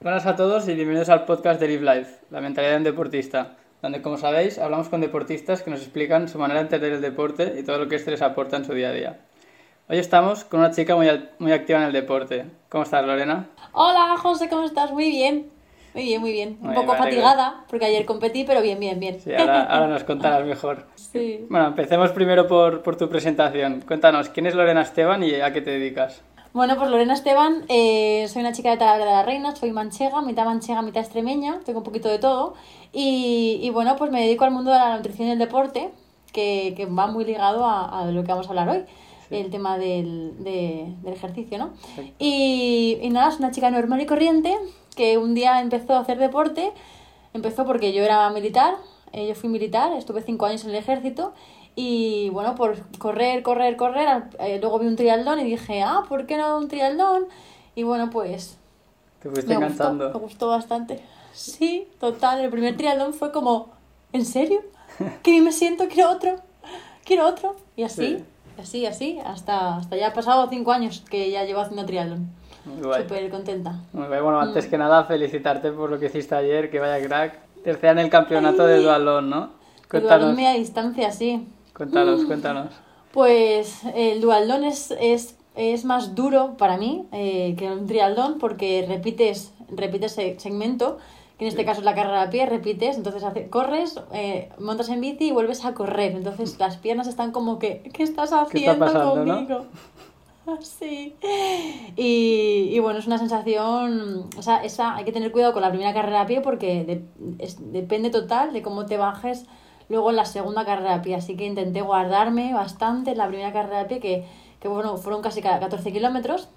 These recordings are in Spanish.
Buenas a todos y bienvenidos al podcast de Live Life, la mentalidad de un deportista, donde como sabéis hablamos con deportistas que nos explican su manera de entender el deporte y todo lo que este les aporta en su día a día. Hoy estamos con una chica muy, muy activa en el deporte. ¿Cómo estás, Lorena? Hola, José, ¿cómo estás? Muy bien. Muy bien, muy bien. Un poco fatigada porque ayer competí, pero bien, bien, bien. Sí, ahora, ahora nos contarás mejor. Sí. Bueno, empecemos primero por, por tu presentación. Cuéntanos, ¿quién es Lorena Esteban y a qué te dedicas? Bueno, pues Lorena Esteban, eh, soy una chica de Talavera de la Reina, soy manchega, mitad manchega, mitad extremeña, tengo un poquito de todo. Y, y bueno, pues me dedico al mundo de la nutrición y el deporte, que, que va muy ligado a, a, lo que vamos a hablar hoy, el tema del, de, del ejercicio, ¿no? Y, y nada, es una chica normal y corriente que un día empezó a hacer deporte, empezó porque yo era militar, eh, yo fui militar, estuve cinco años en el ejército y bueno, por correr, correr, correr, eh, luego vi un triatlón y dije, ah, ¿por qué no un triatlón? Y bueno, pues... Te fuiste me gustó, me gustó bastante. Sí, total, el primer triatlón fue como, ¿en serio? Que bien me siento, quiero otro, quiero otro. Y así, Sí. así, así, hasta, hasta ya ha pasado cinco años que ya llevo haciendo triatlón. Súper contenta. Muy guay. Bueno, antes Mm. que nada, felicitarte por lo que hiciste ayer, que vaya crack. Tercera en el campeonato de dualón, ¿no? Cuéntanos, dualón media distancia, sí. Cuéntanos, cuéntanos. Pues el dualdón es, es, es más duro para mí eh, que un trialdón porque repites, repites se- segmento, que en este caso es la carrera a pie, repites, entonces hace- corres, eh, montas en bici y vuelves a correr. Entonces las piernas están como que, ¿qué estás haciendo pasando, no? conmigo? Sí. Y, y bueno, es una sensación, o sea, esa, hay que tener cuidado con la primera carrera a pie porque de- es- depende total de cómo te bajes luego en la segunda carrera a pie. Así que intenté guardarme bastante en la primera carrera a pie, que, que bueno, fueron casi ca- 14 kilómetros.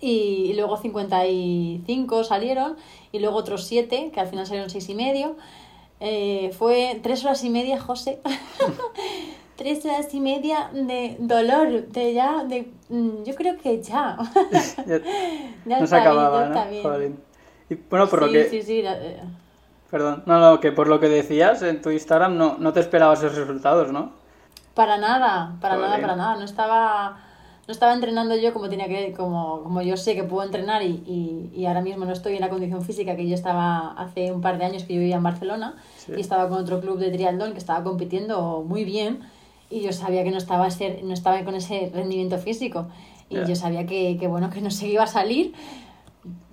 Y, y luego 55 salieron, y luego otros 7, que al final salieron 6 y medio. Eh, fue 3 horas y media, José. Tres horas y media de dolor, de ya, de... mm, Yo creo que ya. Ya, Ya no se bien, acababa, ya ¿no? bien. Jolín. Y bueno, por lo sí, que... sí, sí, la- eh, Perdón, no, no, que por lo que decías en tu Instagram no, no te esperabas esos resultados, ¿no? Para nada, para nada, para nada. No estaba, no estaba entrenando yo como tenía que, como, como yo sé que puedo entrenar y, y, y ahora mismo no estoy en la condición física que yo estaba hace un par de años que yo vivía en Barcelona Sí. y estaba con otro club de triatlón que estaba compitiendo muy bien y yo sabía que no estaba, ser, no estaba con ese rendimiento físico y yo sabía que, que, bueno, que no se iba a salir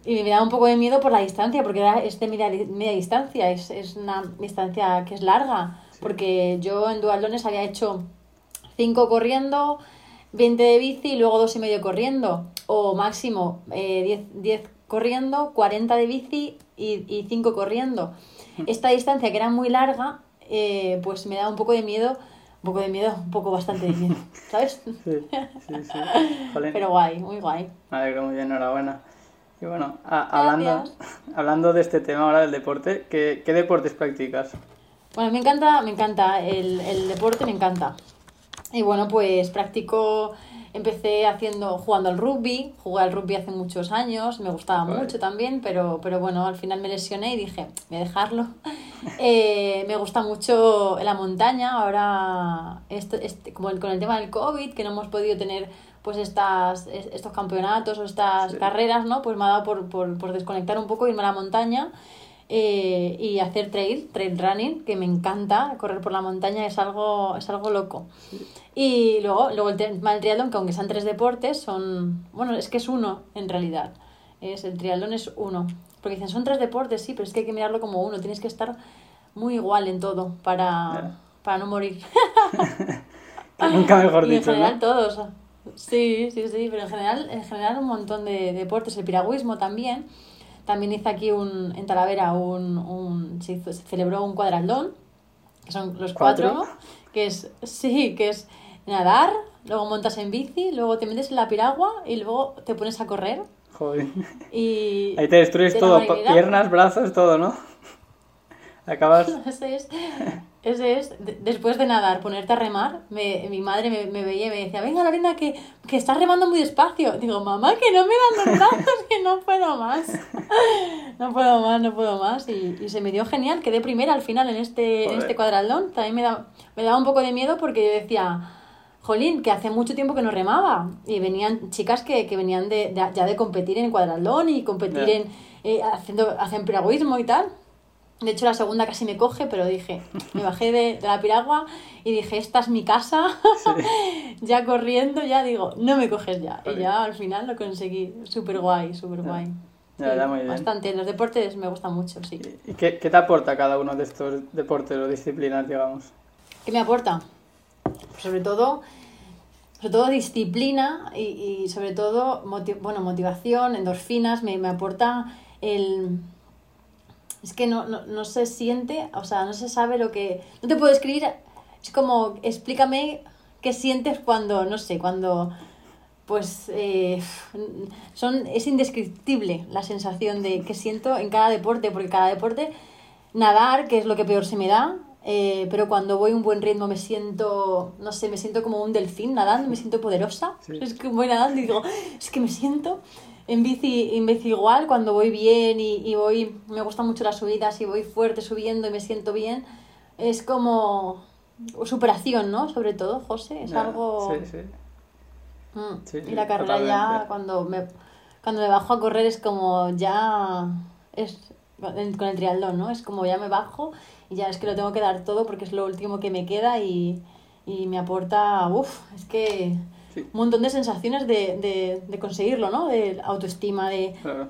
y me daba un poco de miedo por la distancia, porque era es de media, media distancia, es, es una distancia que es larga, porque yo en duatlones había hecho 5 corriendo, 20 de bici y luego dos y medio corriendo, o máximo eh, 10, 10 corriendo, 40 de bici y, y 5 corriendo. Esta distancia que era muy larga, eh, pues me daba un poco de miedo, un poco de miedo, un poco bastante de miedo, ¿sabes? Sí, sí, sí. Jolín. Pero guay, muy guay. Me alegro muy bien, enhorabuena. Y bueno, a- hablando, hablando de este tema ahora del deporte, ¿qué, qué deportes practicas? Bueno, me encanta, me encanta, el, el deporte me encanta. Y bueno, pues practico, empecé haciendo, jugando al rugby, jugué al rugby hace muchos años, me gustaba mucho también, pero, pero bueno, al final me lesioné y dije, voy a dejarlo. Eh, me gusta mucho la montaña, ahora esto, este, como el- con el tema del COVID, que no hemos podido tener pues estas, es- estos campeonatos o estas Sí. carreras, ¿no? Pues me ha dado por, por, por desconectar un poco, irme a la montaña eh, y hacer trail, trail running, que me encanta, correr por la montaña es algo, es algo loco. Y luego, luego el tema del triatlón, que aunque sean tres deportes, son, bueno, es que es uno en realidad, es, el triatlón es uno, porque dicen, son tres deportes, sí, pero es que hay que mirarlo como uno, tienes que estar muy igual en todo para, para no morir. Nunca mejor y en dicho, general ¿no? todos. Sí, sí, sí, pero en general, en general un montón de deportes, el piragüismo también. También hice aquí un, en Talavera un, un se, hizo- se celebró un cuadratlón, que son los ¿Cuatro? cuatro, que es, sí, que es nadar, luego montas en bici, luego te metes en la piragua y luego te pones a correr. Joder. Y Ahí te destruyes de todo, piernas, brazos, todo, ¿no? Acabas... Ese es, ese es, de- después de nadar, ponerte a remar, me, mi madre me, me veía y me decía, venga Lorena, que, que estás remando muy despacio. Digo, mamá, que no me dan los brazos, que no puedo más. No puedo más, no puedo más. Y, y se me dio genial, quedé primera al final en este, en este cuadralón. También me, da, me daba un poco de miedo porque yo decía, jolín, que hace mucho tiempo que no remaba. Y venían chicas que, que venían de, de- ya de competir en cuadralón y competir en, eh, haciendo, hacen piragüismo y tal. De hecho, la segunda casi me coge, pero dije, me bajé de, de la piragua y dije, esta es mi casa. ya corriendo, ya digo, no me coges ya. Y ya al final lo conseguí. Súper guay, súper guay. Ya, ya, muy bien. Bastante. Los deportes me gustan mucho, sí. ¿Y qué, qué te aporta cada uno de estos deportes o disciplinas, digamos? ¿Qué me aporta? Sobre todo, sobre todo disciplina y, y sobre todo moti- bueno, motivación, endorfinas, me, me aporta el... Es que no, no, no se siente, o sea, no se sabe lo que... No te puedo escribir, es como, explícame qué sientes cuando, no sé, cuando... Pues eh, son, es indescriptible la sensación de que siento en cada deporte, porque cada deporte, nadar, que es lo que peor se me da, eh, pero cuando voy a un buen ritmo me siento, no sé, me siento como un delfín nadando, me siento poderosa. Sí. Es que voy nadando y digo, es que me siento en bici, en bici igual, cuando voy bien y, y voy, me gustan mucho las subidas y voy fuerte subiendo y me siento bien, es como superación, ¿no? Sobre todo, José, es algo... Sí, sí. Mm, Sí, y la carrera ya cuando me cuando me bajo a correr es como ya es con el con el triatlón, ¿no? Es como ya me bajo y ya es que lo tengo que dar todo porque es lo último que me queda y, y me aporta, uff, es que Sí. un montón de sensaciones de, de, de conseguirlo, ¿no? De autoestima, de Claro.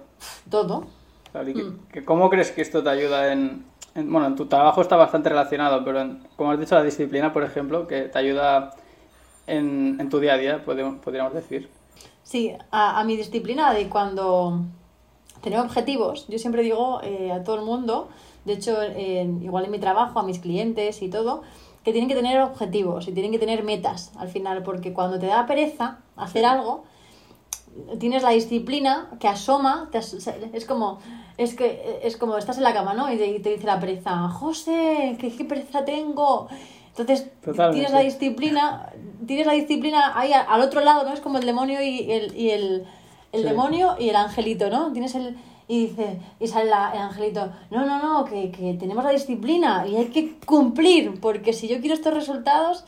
todo. Claro, ¿y qué- Mm. ¿Cómo crees que esto te ayuda en, en- Bueno, en tu trabajo está bastante relacionado, pero en- como has dicho, la disciplina, por ejemplo, que te ayuda en, en tu día a día, podríamos decir. Sí, a, a mi disciplina de cuando tener objetivos, yo siempre digo eh, a todo el mundo, de hecho, en- igual en mi trabajo, a mis clientes y todo, que tienen que tener objetivos y tienen que tener metas al final, porque cuando te da pereza hacer algo, tienes la disciplina que asoma, te as- es como es que es como estás en la cama, ¿no? Y te, y te dice la pereza, José, ¿qué, qué pereza tengo. Entonces Totalmente. tienes la disciplina, tienes la disciplina ahí al otro lado, ¿no? Es como el demonio y el, y el, el Sí. demonio y el angelito, ¿no? Tienes el y dice, y sale la- el angelito, no, no, no, que, que tenemos la disciplina y hay que cumplir, porque si yo quiero estos resultados,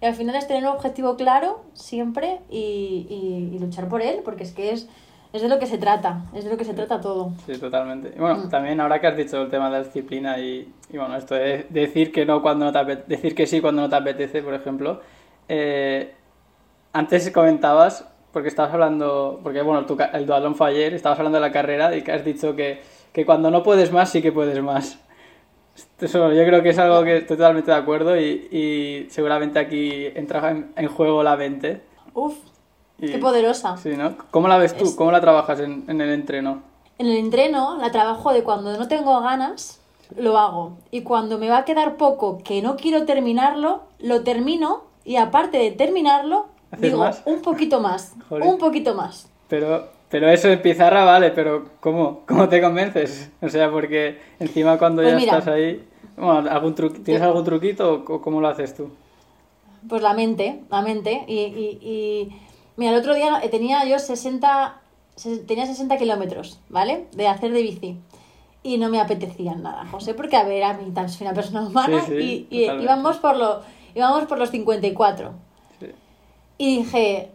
y al final es tener un objetivo claro siempre y, y- y luchar por él, porque es que es, es de lo que se trata, es de lo que se trata todo. Sí, totalmente. Y bueno, Mm. también ahora que has dicho el tema de la disciplina y, y bueno, esto de decir que no cuando no te apetece, decir que sí cuando no te apetece, por ejemplo, eh, antes comentabas, porque estabas hablando, porque bueno, tu el duatlón fue ayer, estabas hablando de la carrera y que has dicho que, que cuando no puedes más, sí que puedes más. Eso yo creo que es algo que estoy totalmente de acuerdo y, y seguramente aquí entra en, en juego la mente. Uf, Y- qué poderosa. Sí, ¿no? ¿Cómo la ves tú? ¿Cómo la trabajas en, en el entreno? En el entreno la trabajo de cuando no tengo ganas, lo hago. Y cuando me va a quedar poco que no quiero terminarlo, lo termino y aparte de terminarlo, ¿Haces digo más? un poquito más, Joder. un poquito más. Pero, pero eso en pizarra vale, pero ¿cómo? ¿Cómo te convences? O sea, porque encima cuando Pues ya mira. estás ahí, bueno, ¿algún tru- ¿tienes algún truquito o cómo lo haces tú? Pues la mente, la mente. Y, y, y- mira, el otro día eh, tenía yo 60, se- tenía 60 kilómetros, ¿vale? De hacer de bici. Y no me apetecían nada, José, porque a ver, a mí también soy una persona humana Sí, sí, y, y íbamos, por lo, íbamos por los 54. Y dije,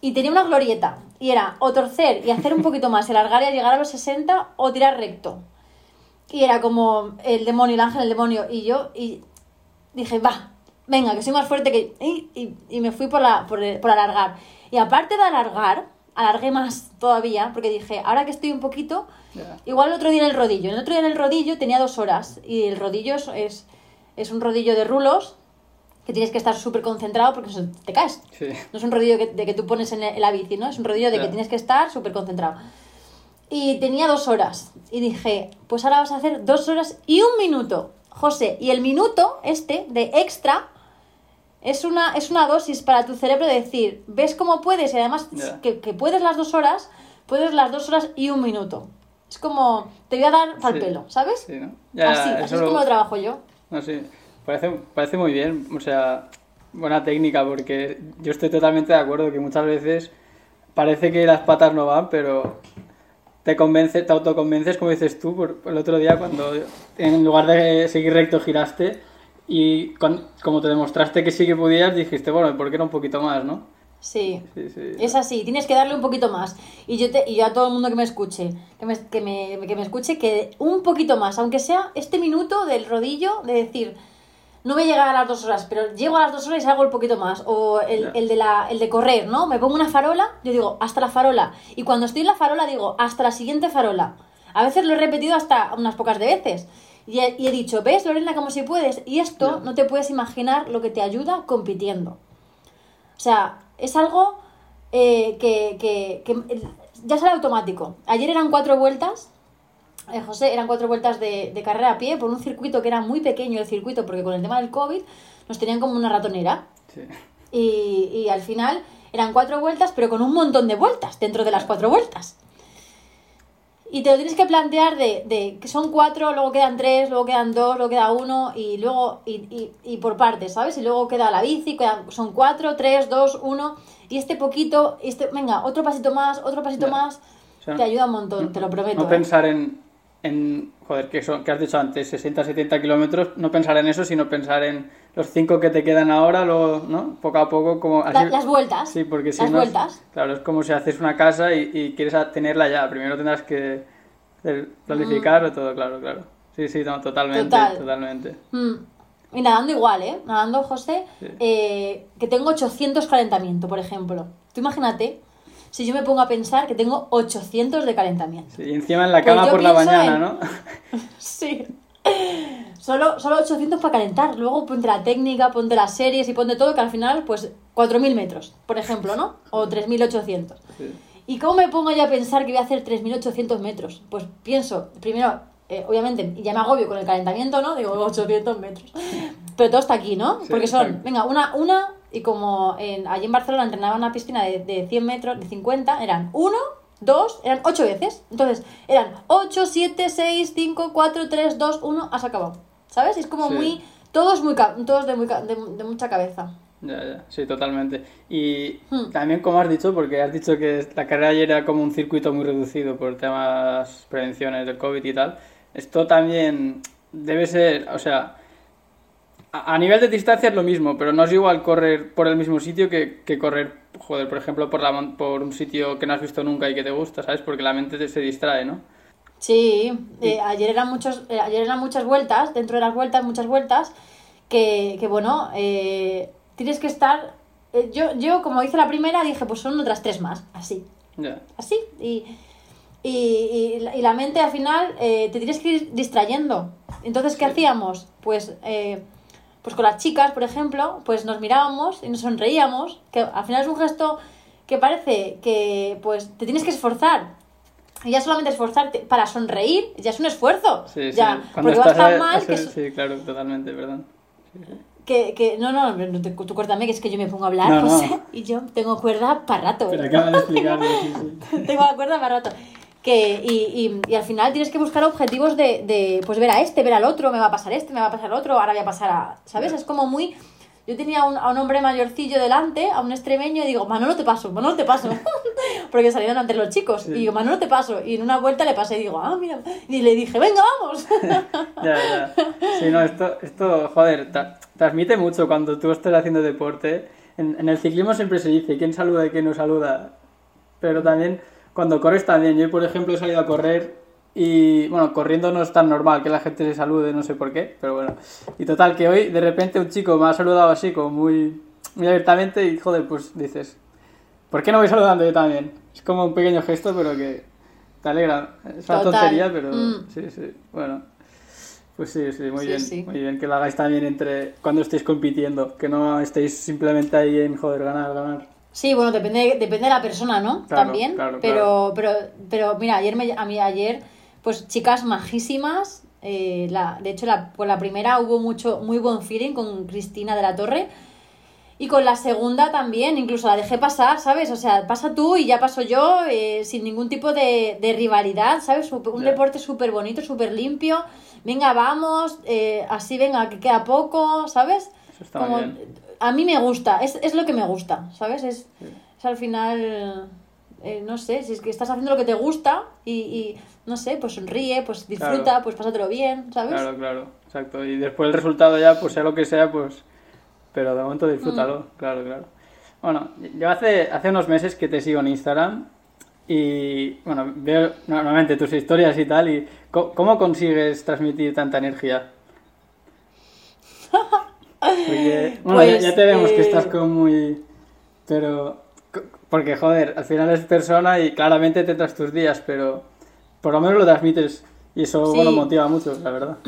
y tenía una glorieta, y era o torcer y hacer un poquito más, y alargar y llegar a los 60 o tirar recto. Y era como el demonio, el ángel, el demonio, y yo, y dije, va, venga, que soy más fuerte que... Y, y, y me fui por, la, por, por alargar. Y aparte de alargar, alargué más todavía, porque dije, ahora que estoy un poquito, igual el otro día en el rodillo. El otro día en el rodillo tenía dos horas, y el rodillo es, es, es un rodillo de rulos, que tienes que estar súper concentrado porque te caes. Sí. No es un rodillo que, de que tú pones en, en la bici, ¿no? Es un rodillo de que tienes que estar súper concentrado. Y tenía dos horas. Y dije, pues ahora vas a hacer dos horas y un minuto. José, y el minuto este de extra es una, es una dosis para tu cerebro de decir, ves cómo puedes y además que, que puedes las dos horas, puedes las dos horas y un minuto. Es como, te voy a dar pal Sí. pelo, ¿sabes? Sí, ¿no? Ya, así, así es como lo trabajo yo. No, sí. Parece, parece muy bien, o sea, buena técnica, porque yo estoy totalmente de acuerdo que muchas veces parece que las patas no van, pero te convence, te autoconvences, como dices tú, por, por el otro día cuando en lugar de seguir recto giraste y con- como te demostraste que sí que podías, dijiste, bueno, ¿por qué no un poquito más, no? Sí. Sí, sí. Es así, tienes que darle un poquito más. Y yo, te, y yo a todo el mundo que me escuche, que me, que, me, que me escuche, que un poquito más, aunque sea este minuto del rodillo, de decir, no voy a llegar a las dos horas, pero llego a las dos horas y hago el poquito más. O el, el de la, el de correr, ¿no? Me pongo una farola, yo digo, hasta la farola. Y cuando estoy en la farola digo, hasta la siguiente farola. A veces lo he repetido hasta unas pocas de veces. Y he, y he dicho, ¿ves, Lorena, como si puedes? Y esto no te puedes imaginar lo que te ayuda compitiendo. O sea, es algo eh, que, que- que, ya sale automático. Ayer eran cuatro vueltas, eh, José, eran cuatro vueltas de, de carrera a pie por un circuito que era muy pequeño el circuito, porque con el tema del COVID nos tenían como una ratonera. Sí. Y, y al final eran cuatro vueltas, pero con un montón de vueltas dentro de las cuatro vueltas. Y te lo tienes que plantear de, de que son cuatro, luego quedan tres, luego quedan dos, luego queda uno, y luego, y, y, y por partes, ¿sabes? Y luego queda la bici, queda- son cuatro, tres, dos, uno, y este poquito, este, venga, otro pasito más, otro pasito más, O sea, te ayuda un montón, te lo prometo. No ¿eh? pensar en, en joder, que, son, que has dicho antes, 60, 70 kilómetros, no pensar en eso, sino pensar en los 5 que te quedan ahora, luego, ¿no? Poco a poco, como así- las vueltas, Sí, porque si las no, vueltas. claro, es como si haces una casa y, y quieres tenerla ya, primero tendrás que planificarlo todo, claro, claro. Sí, sí, no, totalmente, Mm. Total. totalmente. Mm. Y nadando igual, ¿eh? Nadando, José, Sí. eh, que tengo 800 calentamiento, por ejemplo. Tú imagínate, si yo me pongo a pensar que tengo 800 de calentamiento. Sí, y encima en la Pues cama por la mañana, en- ¿no? Sí. Solo, solo 800 para calentar. Luego ponte la técnica, ponte las series y ponte todo, que al final, pues 4.000 metros, por ejemplo, ¿no? O 3.800. Sí. ¿Y cómo me pongo yo a pensar que voy a hacer 3.800 metros? Pues pienso, primero, eh, obviamente, ya me agobio con el calentamiento, ¿no? Digo, 800 metros. Pero todo está aquí, ¿no? Porque son, venga, una, una, y como en, allí en Barcelona entrenaba una piscina de, de 100 metros, de 50, eran uno, dos, eran ocho veces. Entonces, eran 8, 7, 6, 5, 4, 3, 2, 1, has acabado. ¿Sabes? Es como Sí. muy, todos muy, todos de, muy, de, de mucha cabeza. Ya, ya, sí, totalmente. Y Hmm. también como has dicho, porque has dicho que la carrera ayer era como un circuito muy reducido por temas prevenciones del COVID y tal, esto también debe ser, o sea, a, nivel de distancia es lo mismo, pero no es igual correr por el mismo sitio que, que correr, joder, por ejemplo, por, la, por un sitio que no has visto nunca y que te gusta, ¿sabes? Porque la mente te- se distrae, ¿no? Sí, eh, ayer eran muchos, eh, ayer eran muchas vueltas, dentro de las vueltas, muchas vueltas, que, que bueno, eh, tienes que estar. yo, yo, como hice la primera, dije, pues son otras tres más, así, así. Y, y, y la- y la mente al final te tienes que ir distrayendo. Entonces, ¿qué Sí. hacíamos? Pues, eh, pues con las chicas, por ejemplo, pues nos mirábamos y nos sonreíamos, que al final es un gesto que parece que pues te tienes que esforzar. Y ya solamente esforzarte para sonreír ya es un esfuerzo. Sí, sí. ya, Cuando porque vas estás tan a- mal que, Sí, claro, totalmente, ¿verdad? que, que- no, no, no te- tú córtame que es que yo me pongo a hablar, No, no. José, y yo tengo cuerda para rato. Pero ¿eh? acabas de explicarlo, sí, sí. tengo cuerda para rato. Que, y, y, y al final tienes que buscar objetivos de, de, pues ver a este, ver al otro, me va a pasar este, me va a pasar el otro, ahora voy a pasar a, ¿sabes? Es como muy... Yo tenía un- a un hombre mayorcillo delante, a un extremeño, y digo, Manolo te paso, Manolo te paso. Porque salieron antes los chicos. Sí. Y digo, Manolo te paso. Y en una vuelta le pasé y digo, ah, mira. Y le dije, venga, vamos. Ya, ya. Sí, no, esto, esto joder, tra- transmite mucho cuando tú estés haciendo deporte. En, en el ciclismo siempre se dice quién saluda y quién no saluda. Pero también cuando corres también. Yo, por ejemplo, he salido a correr y, bueno, corriendo no es tan normal que la gente se salude, no sé por qué, pero bueno. Y total, que hoy de repente un chico me ha saludado así, como muy, muy abiertamente y, joder, pues dices, ¿por qué no voy saludando yo también? Es como un pequeño gesto, pero que te alegra. Es una Total. tontería, pero Mm. sí, sí. Bueno. Pues sí, sí, muy Sí, bien. sí. Muy bien que lo hagáis también entre cuando estéis compitiendo, que no estéis simplemente ahí en joder, ganar, ganar. Sí, bueno, depende, depende de la persona, ¿no? Claro, También. claro, pero, pero, pero mira, ayer me, a mí ayer, pues chicas majísimas. eh, la, de hecho, la, con la primera hubo mucho, muy buen feeling con Cristina de la Torre. Y con la segunda también, incluso la dejé pasar, ¿sabes? O sea, pasa tú y ya paso yo, eh, sin ningún tipo de, de rivalidad, ¿sabes? Un Ya. deporte súper bonito, súper limpio. Venga, vamos, eh, así venga, que queda poco, ¿sabes? Eso está Como- muy bien. A mí me gusta, es, es lo que me gusta, ¿sabes? Es, al final, eh, no sé, si es que estás haciendo lo que te gusta y, y, no sé, pues sonríe, pues disfruta, Claro. pues pásatelo bien, ¿sabes? Claro, claro, exacto. Y después el resultado ya, pues sea lo que sea, pues... Pero de momento disfrútalo, Mm. claro, claro. Bueno, yo hace, hace unos meses que te sigo en Instagram y, bueno, veo normalmente tus historias y tal, y ¿cómo, consigues transmitir tanta energía? Bueno, ya, ya, te vemos que estás eh, como muy... Pero, porque, joder, al final es persona y claramente te tras tus días, pero por lo menos lo transmites y eso, bueno, motiva mucho, la verdad.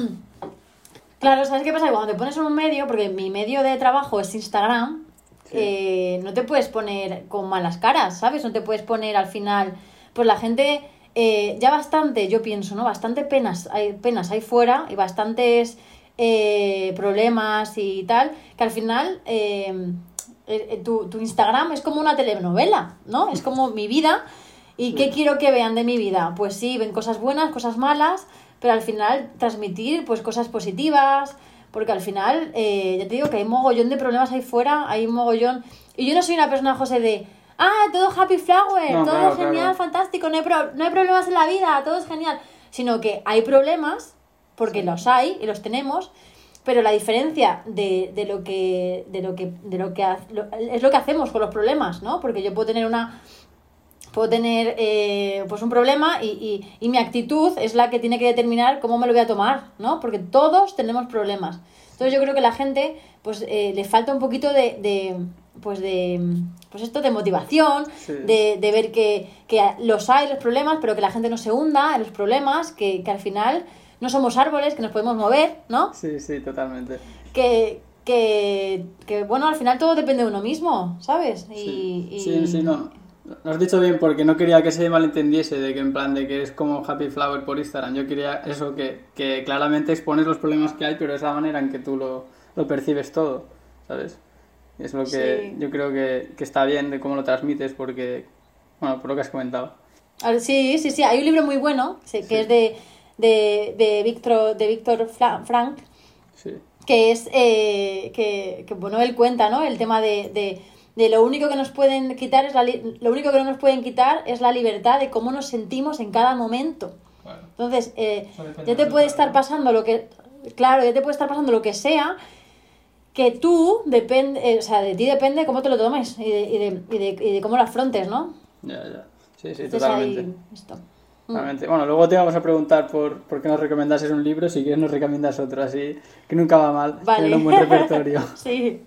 Claro, ¿sabes qué pasa? Cuando te pones en un medio, porque mi medio de trabajo es Instagram, eh, no te puedes poner con malas caras, ¿sabes? No te puedes poner al final. Pues la gente, eh, ya bastante, yo pienso, ¿no? Bastante penas hay, penas ahí fuera y bastantes eh, problemas y tal, que al final tu, tu, Instagram es como una telenovela, ¿no? Es como mi vida. ¿Y qué quiero que vean de mi vida? Pues sí, ven cosas buenas, cosas malas, pero al final transmitir pues cosas positivas, porque al final, eh, ya te digo que hay mogollón de problemas ahí fuera, hay mogollón... Y yo no soy una persona, José, de, ah, todo happy flower, todo genial, fantástico, no hay, no hay problemas en la vida, todo es genial. Sino que hay problemas, porque los hay y los tenemos, pero la diferencia de, de lo que de lo que de lo que es lo que hacemos con los problemas no porque yo puedo tener una puedo tener eh, pues un problema y, y, mi actitud es la que tiene que determinar cómo me lo voy a tomar, ¿no? Porque todos tenemos problemas. Entonces yo creo que la gente pues eh, le falta un poquito de, de, pues de pues esto de motivación, de, de, ver que, que, los hay los problemas, pero que la gente no se hunda en los problemas, que, que al final no somos árboles, que nos podemos mover, ¿no? Sí, sí, totalmente. Que, que, que bueno, al final todo depende de uno mismo, ¿sabes? Y, sí, sí, sí, no. Lo has dicho bien porque no quería que se malentendiese de que en plan de que es como Happy Flower por Instagram. Yo quería eso, que, que claramente expones los problemas que hay, pero es la manera en que tú lo, lo percibes todo, ¿sabes? Es lo que yo creo que, que, está bien de cómo lo transmites porque, bueno, por lo que has comentado. Sí, sí, sí. Hay un libro muy bueno que es de, de, de, Víctor, de Víctor Frank, que es, eh, que, que, bueno, él cuenta, ¿no? El tema de, de de lo único que nos pueden quitar es la lo único que no nos pueden quitar es la libertad de cómo nos sentimos en cada momento. Entonces, eh, ya te puede estar pasando lo que, claro, ya te puede estar pasando lo que sea, que tú depende, eh, o sea, de ti depende cómo te lo tomes y de, y de, y de, y de cómo lo afrontes, ¿no? Ya, ya. Sí, sí, totalmente. Mm. Bueno, luego te vamos a preguntar por, por qué nos recomendases un libro, si quieres nos recomiendas otro, así que nunca va mal vale. tener un buen repertorio. sí.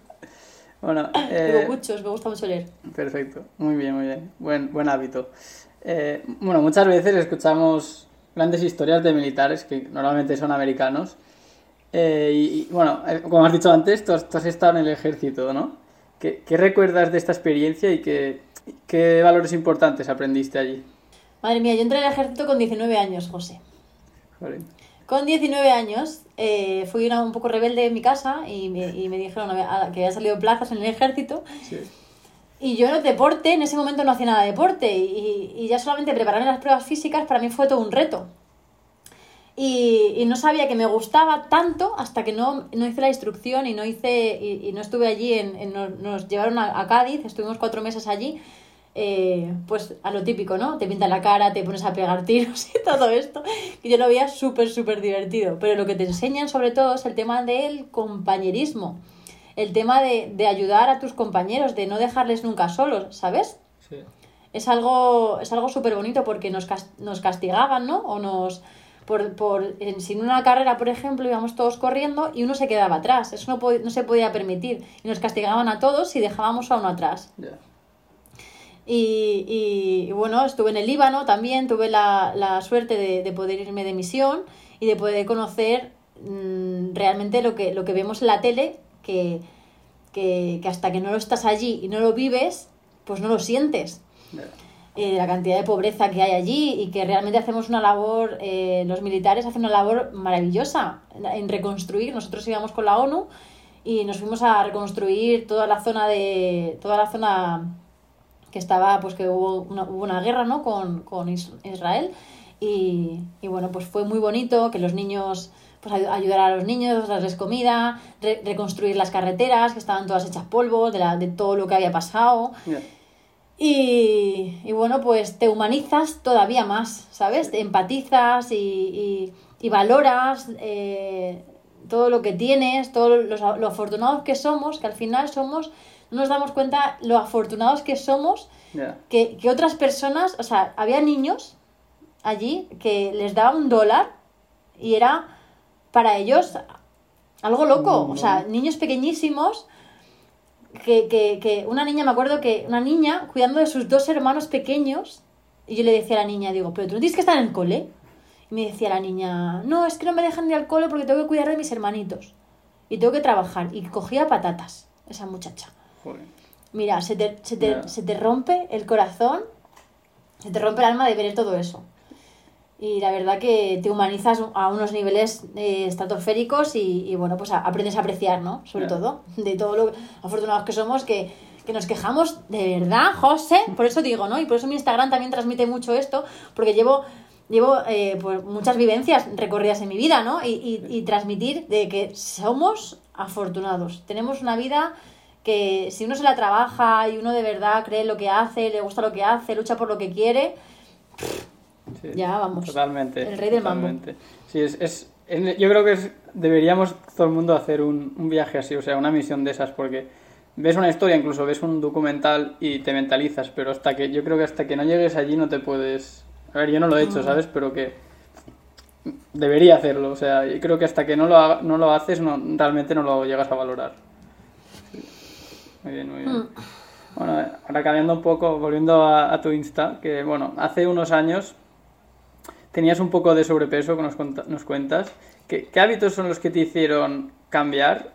Bueno, eh, muchos, me gusta mucho leer. Perfecto, muy bien, muy bien. Buen, buen hábito. Eh, bueno, muchas veces escuchamos grandes historias de militares que normalmente son americanos. Eh, y, bueno, eh, como has dicho antes, tú has, estado en el ejército, ¿no? ¿Qué, ¿Qué, recuerdas de esta experiencia y qué, qué valores importantes aprendiste allí? Madre mía, yo entré en el ejército con 19 años, José. Con 19 años eh, fui una, un poco rebelde en mi casa y me, y me dijeron que había salido plazas en el ejército. Y yo en el deporte, en ese momento no hacía nada de deporte y, y ya solamente prepararme las pruebas físicas para mí fue todo un reto. Y, y, no sabía que me gustaba tanto hasta que no, no hice la instrucción y no hice y, y no estuve allí en, en nos, nos, llevaron a, a, Cádiz estuvimos cuatro meses allí eh, pues a lo típico, ¿no? Te pintan la cara, te pones a pegar tiros y todo esto. Y yo lo veía súper, súper divertido. Pero lo que te enseñan sobre todo es el tema del compañerismo. El tema de, de ayudar a tus compañeros, de no dejarles nunca solos, ¿sabes? Sí. Es algo es algo súper bonito porque nos, nos castigaban, ¿no? O nos... Por, por, en, sin una carrera, por ejemplo, íbamos todos corriendo y uno se quedaba atrás. Eso no, no se podía permitir. Y nos castigaban a todos y dejábamos a uno atrás. Y, y, bueno, estuve en el Líbano también, tuve la, la suerte de, de, poder irme de misión y de poder conocer mmm, realmente lo que, lo que vemos en la tele, que, que, que, hasta que no lo estás allí y no lo vives, pues no lo sientes. Eh, la cantidad de pobreza que hay allí y que realmente hacemos una labor, eh, los militares hacen una labor maravillosa en reconstruir. Nosotros íbamos con la ONU y nos fuimos a reconstruir toda la zona de toda la zona que estaba, pues que hubo una, hubo una guerra, ¿no? Con, con Israel y, y, bueno, pues fue muy bonito que los niños, pues ayudar a los niños, darles comida, re, reconstruir las carreteras que estaban todas hechas polvo, de, la, de todo lo que había pasado. Yeah. Y, y, bueno, pues te humanizas todavía más, ¿sabes? Te empatizas y, y, y valoras eh, todo lo que tienes, todo lo, lo afortunados que somos, que al final somos no nos damos cuenta lo afortunados que somos, que, que otras personas, o sea, había niños allí que les daba un dólar y era para ellos algo loco. O sea, niños pequeñísimos que, que, que una niña, me acuerdo que una niña cuidando de sus dos hermanos pequeños, y yo le decía a la niña, digo, pero tú no tienes que estar en el cole. Y me decía la niña, no, es que no me dejan ir al cole porque tengo que cuidar de mis hermanitos. Y tengo que trabajar. Y cogía patatas, esa muchacha. Joder. Mira, se te, se te, se te rompe el corazón, se te rompe el alma de ver todo eso. Y la verdad que te humanizas a unos niveles eh, estratosféricos y, y, bueno, pues a- aprendes a apreciar, ¿no? Sobre todo, de todo lo afortunados que somos, que, que nos quejamos de verdad, José. Por eso digo, ¿no? Y por eso mi Instagram también transmite mucho esto, porque llevo, llevo eh, pues muchas vivencias recorridas en mi vida, ¿no? Y, y, y transmitir de que somos afortunados. Tenemos una vida que si uno se la trabaja y uno de verdad cree en lo que hace, le gusta lo que hace, lucha por lo que quiere, Sí, Ya, vamos. Totalmente. El rey del mambo. totalmente. Sí, es, es, yo creo que es- deberíamos todo el mundo hacer un, un viaje así, o sea, una misión de esas, porque ves una historia, incluso ves un documental y te mentalizas, pero hasta que yo creo que hasta que no llegues allí no te puedes... A ver, yo no lo he hecho, ¿sabes? Pero que debería hacerlo, o sea, yo creo que hasta que no lo, haga- no lo haces no, realmente no lo llegas a valorar. Muy bien, muy bien. Mm. Bueno, ahora cambiando un poco, volviendo a, a tu Insta, que bueno, hace unos años tenías un poco de sobrepeso, que nos, nos cuentas. ¿Qué, qué hábitos son los que te hicieron cambiar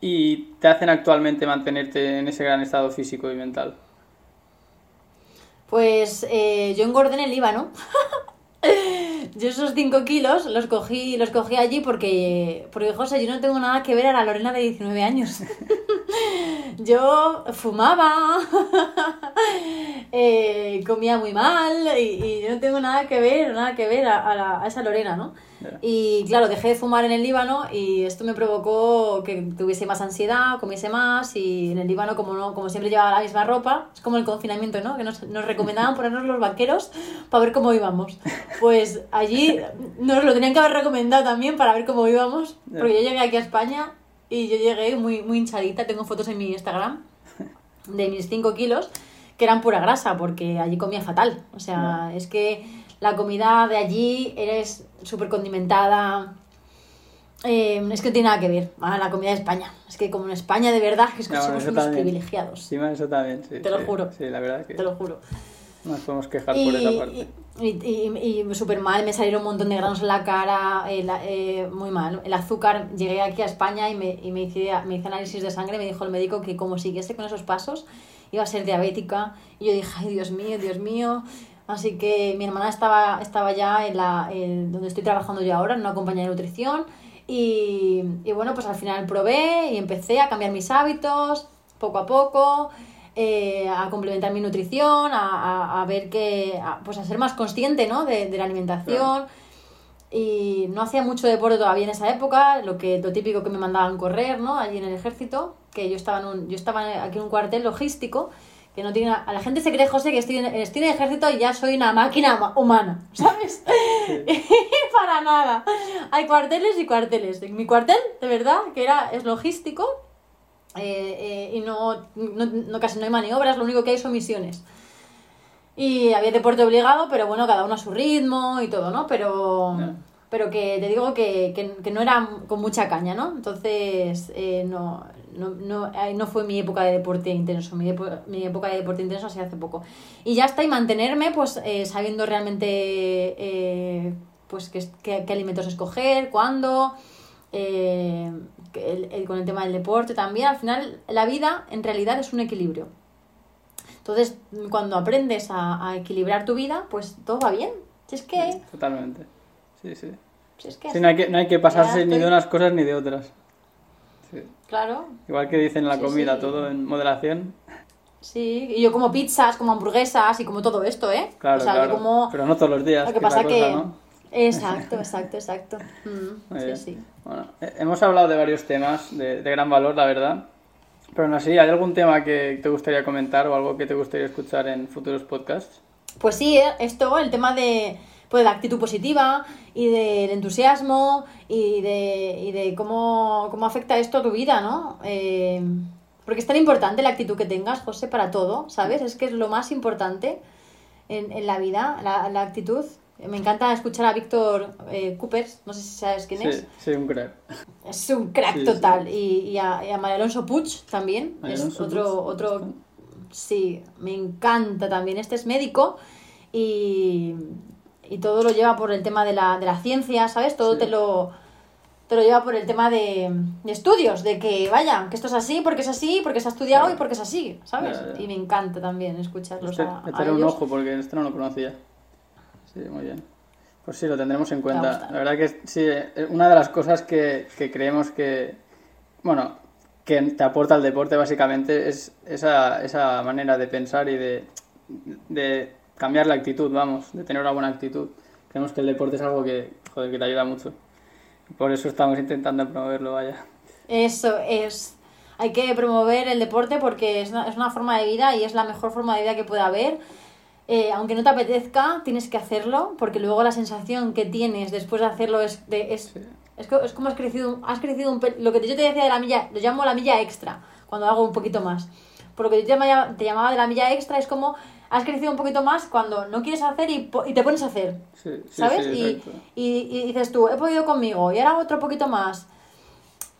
y te hacen actualmente mantenerte en ese gran estado físico y mental? Pues eh, yo engordé en el Líbano. yo esos 5 kilos los cogí, los cogí allí porque, porque, José, yo no tengo nada que ver a la Lorena de 19 años. yo fumaba, eh, comía muy mal y, y yo no tengo nada que ver, nada que ver a, a la- a esa Lorena, ¿no? Y claro, dejé de fumar en el Líbano y esto me provocó que tuviese más ansiedad, comiese más y en el Líbano como no, como siempre llevaba la misma ropa, es como el confinamiento, ¿no? Que nos, nos recomendaban ponernos los vaqueros para ver cómo íbamos. Pues allí nos lo tenían que haber recomendado también para ver cómo íbamos, porque yo llegué aquí a España y yo llegué muy, muy hinchadita, tengo fotos en mi Instagram de mis 5 kilos que eran pura grasa porque allí comía fatal. O sea, es que la comida de allí eres súper condimentada. Eh, es que no tiene nada que ver a la comida de España. Es que como en España de verdad es que somos unos también. privilegiados. Encima eso también, sí. Te lo sí. juro. Sí, la verdad que Te lo juro. No nos podemos quejar Y, por esa parte. y, y, y súper mal, me salieron un montón de granos en la cara, eh, la- eh, muy mal. El azúcar, llegué aquí a España y me, y me, hice, me hice análisis de sangre, me dijo el médico que como siguiese con esos pasos iba a ser diabética. Y yo dije, ay Dios mío, Dios mío. Así que mi hermana estaba, estaba ya en la, en donde estoy trabajando yo ahora, en una compañía de nutrición. Y, y bueno, pues al final probé y empecé a cambiar mis hábitos poco a poco, eh, a complementar mi nutrición, a, a, a ver que, a, pues a ser más consciente ¿no? de, de la alimentación. Y no hacía mucho deporte todavía en esa época, lo que lo típico que me mandaban correr, ¿no? Allí en el ejército, que yo estaba en un, yo estaba aquí en un cuartel logístico, que no tiene a la gente se cree José que estoy en, estoy en el ejército y ya soy una máquina ma- humana, ¿sabes? Para nada. Hay cuarteles y cuarteles. En mi cuartel, de verdad, que era es logístico eh, eh, y no, no, no- casi no hay maniobras, lo único que hay son misiones. Y había deporte obligado, pero bueno, cada uno a su ritmo y todo, ¿no? Pero, pero que te digo que, que, que no era con mucha caña, ¿no? Entonces, eh, no, no, no, no fue mi época de deporte intenso, mi, epo- mi época de deporte intenso sido hace poco. Y ya está, y mantenerme, pues, eh, sabiendo realmente, eh, pues, qué, qué, qué alimentos escoger, cuándo, eh, el- el- con el tema del deporte también. Al final, la vida, en realidad, es un equilibrio. Entonces, cuando aprendes a, a equilibrar tu vida, pues todo va bien. Si es que, Totalmente. Sí, sí. si es que Sí, no hay que, no hay que pasarse ni de unas cosas ni de otras. Sí. claro, Igual que dicen en la Sí, comida, todo en moderación. sí. Y yo como pizzas, como hamburguesas y como todo esto, ¿eh? Claro, o sea, yo claro. como... Pero no todos los días. Lo que pasa cosa, que... ¿no? Exacto, exacto, exacto. Mm, sí, bien. sí. Bueno, hemos hablado de varios temas de, de gran valor, la verdad. Pero aún así, ¿hay algún tema que te gustaría comentar o algo que te gustaría escuchar en futuros podcasts? Pues sí, eh, esto, el tema de, pues, de la actitud positiva y del entusiasmo y de, y de cómo, cómo afecta esto a tu vida, ¿no? Eh, Porque es tan importante la actitud que tengas, José, para todo, ¿sabes? Es que es lo más importante en, en la vida, la, la actitud. Me encanta escuchar a Víctor eh, Coopers, no sé si sabes quién es. Sí, sí, un crack. Es un crack Sí, total. Y, y, a, y a María Alonso Puig también. María es Alonso otro, Puig, otro. Sí, me encanta también. Este es médico y, y todo lo lleva por el tema de la, de la ciencia, ¿sabes? Todo Sí. te lo te lo lleva por el tema de, de estudios, de que vaya, que esto es así, porque es así, porque se ha estudiado Claro. y porque es así, ¿sabes? Y me encanta también escucharlos Este, a, un ojo porque este no lo conocía. Sí, muy bien. Pues sí, lo tendremos en cuenta. La verdad que sí, eh, una de las cosas que, que creemos que, bueno, que te aporta el deporte básicamente es esa, esa manera de pensar y de, de cambiar la actitud, vamos, de tener una buena actitud. Creemos que el deporte es algo que, joder, que te ayuda mucho. Por eso estamos intentando promoverlo, vaya. Eso es. Hay que promover el deporte porque es una, es una forma de vida y es la mejor forma de vida que puede haber. Eh, aunque no te apetezca, tienes que hacerlo porque luego la sensación que tienes después de hacerlo es, de, es, es, co- es como has crecido, has crecido un Lo que yo te decía de la milla, lo llamo la milla extra, cuando hago un poquito más. Por lo que yo te llamaba, te llamaba de la milla extra, es como has crecido un poquito más cuando no quieres hacer y, y te pones a hacer. Sí, sí, ¿Sabes? sí, y, y, y dices tú, he podido conmigo y ahora otro poquito más.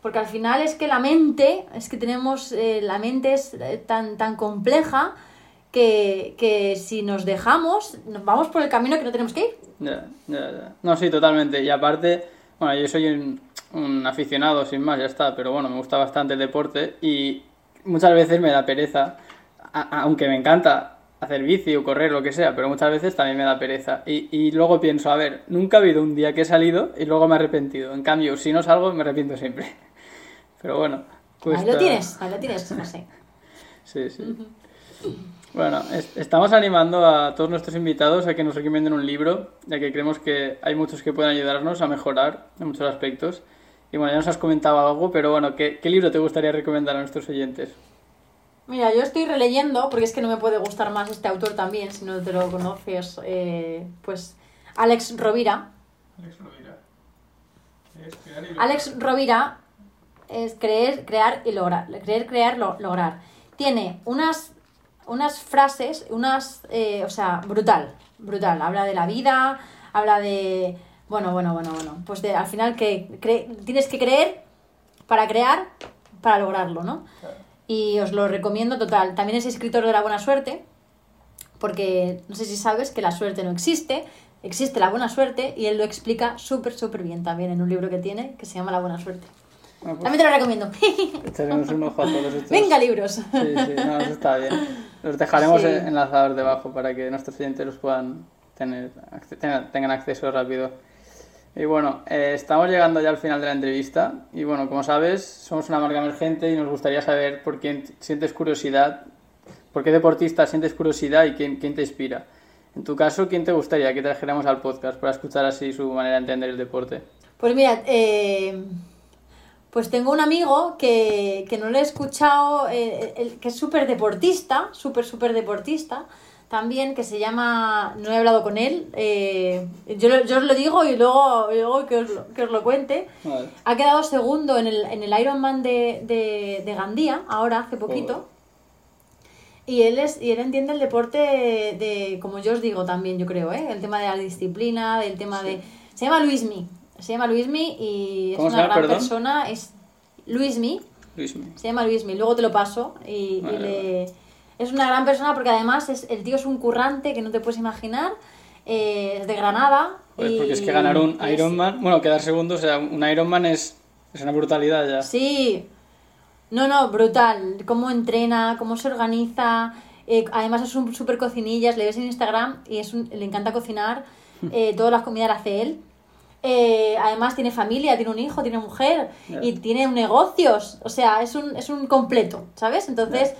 Porque al final es que la mente, es que tenemos, eh, la mente es eh, tan, tan compleja que, que si nos dejamos, nos vamos por el camino que no tenemos que ir. Ya, ya, ya. No, sí, totalmente. Y aparte, bueno, yo soy un, un aficionado, sin más, ya está, pero bueno, me gusta bastante el deporte y muchas veces me da pereza, a- aunque me encanta hacer bici o correr, lo que sea, pero muchas veces también me da pereza. Y, y luego pienso, a ver, nunca ha habido un día que he salido y luego me he arrepentido. En cambio, si no salgo, me arrepiento siempre. Pero bueno, Ahí cuesta... lo tienes, ahí lo tienes, José. Sí, sí. Bueno, es- estamos animando a todos nuestros invitados a que nos recomienden un libro, ya que creemos que hay muchos que pueden ayudarnos a mejorar en muchos aspectos. Y bueno, ya nos has comentado algo, pero bueno, ¿qué, qué libro te gustaría recomendar a nuestros oyentes? Mira, yo estoy releyendo, porque es que no me puede gustar más este autor también, si no te lo conoces, eh, pues Alex Rovira. Alex Rovira. Alex Rovira es creer, crear y lograr. Creer, crear, lo- lograr. Tiene unas, unas frases, unas, eh, o sea, brutal, brutal. Habla de la vida, habla de, bueno, bueno, bueno, bueno. Pues de, al final que cre- tienes que creer para crear, para lograrlo, ¿no? Y os lo recomiendo total. También es escritor de la buena suerte, porque no sé si sabes que la suerte no existe, existe la buena suerte y él lo explica súper, súper bien también en un libro que tiene que se llama La buena suerte. Pues También te lo recomiendo. echaremos un ojo a todos estos. Venga, libros. Sí, sí, no, eso está bien. Los dejaremos Sí. en- enlazados debajo para que nuestros oyentes los puedan tener, tengan, acceso rápido. Y bueno, eh, estamos llegando ya al final de la entrevista. Y bueno, como sabes, somos una marca emergente y nos gustaría saber por quién sientes curiosidad, por qué deportista sientes curiosidad y quién, quién te inspira. En tu caso, ¿quién te gustaría que trajéramos al podcast para escuchar así su manera de entender el deporte? Pues mira, eh, pues tengo un amigo que, que no le he escuchado, eh, el- que es súper deportista, súper, súper deportista, también, que se llama, no he hablado con él, eh, yo, lo- yo os lo digo y luego, que, os lo, que os lo cuente. Vale. Ha quedado segundo en el, en el Ironman de, de, de Gandía, ahora, hace poquito. Joder. Y él, es, y él entiende el deporte de, de, como yo os digo también, yo creo, ¿eh? el tema de la disciplina, del tema de... Se llama Luismi, se llama Luismi y es ¿Cómo se una llama, gran perdón? persona, es Luismi, Luismi. se llama Luismi, luego te lo paso y, y Vale, le... es una gran persona porque además es, el tío es un currante que no te puedes imaginar, eh, es de Granada. Pues y- porque es que ganar un Ironman, bueno, quedar segundo, o sea, un Ironman es, es una brutalidad ya. Sí, no, no, brutal. Cómo entrena, cómo se organiza. eh, además es un súper cocinillas, le ves en Instagram y es un- le encanta cocinar. eh, todas las comidas las hace él. Eh, además tiene familia, tiene un hijo, tiene mujer y tiene negocios. O sea, es un, es un completo, ¿sabes? Entonces...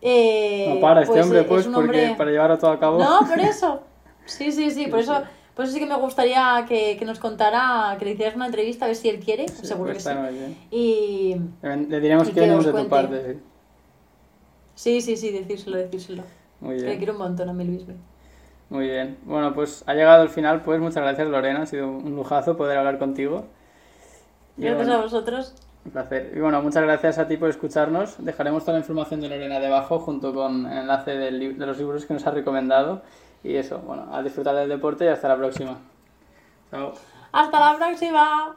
eh, No para este pues, hombre, pues, es un porque para llevarlo todo a cabo. No, por eso. Sí, sí, sí, por eso... sí. Por eso sí que me gustaría que, que nos contara, que le hicieras una entrevista a ver si él quiere, Sí, seguro pues que sí. bien. Y, Le diremos Y que venimos os de tu parte. Sí, sí. sí, decírselo, decírselo. Muy Que le bien. quiero un montón a mi Luismi. Muy bien. Bueno, pues ha llegado el final, pues muchas gracias Lorena, ha sido un lujazo poder hablar contigo. Y Gracias bueno, a vosotros. Un placer. Y bueno, muchas gracias a ti por escucharnos. Dejaremos toda la información de Lorena debajo junto con el enlace del de los libros que nos ha recomendado. Y eso, bueno, a disfrutar del deporte y hasta la próxima. Chao. Hasta la próxima.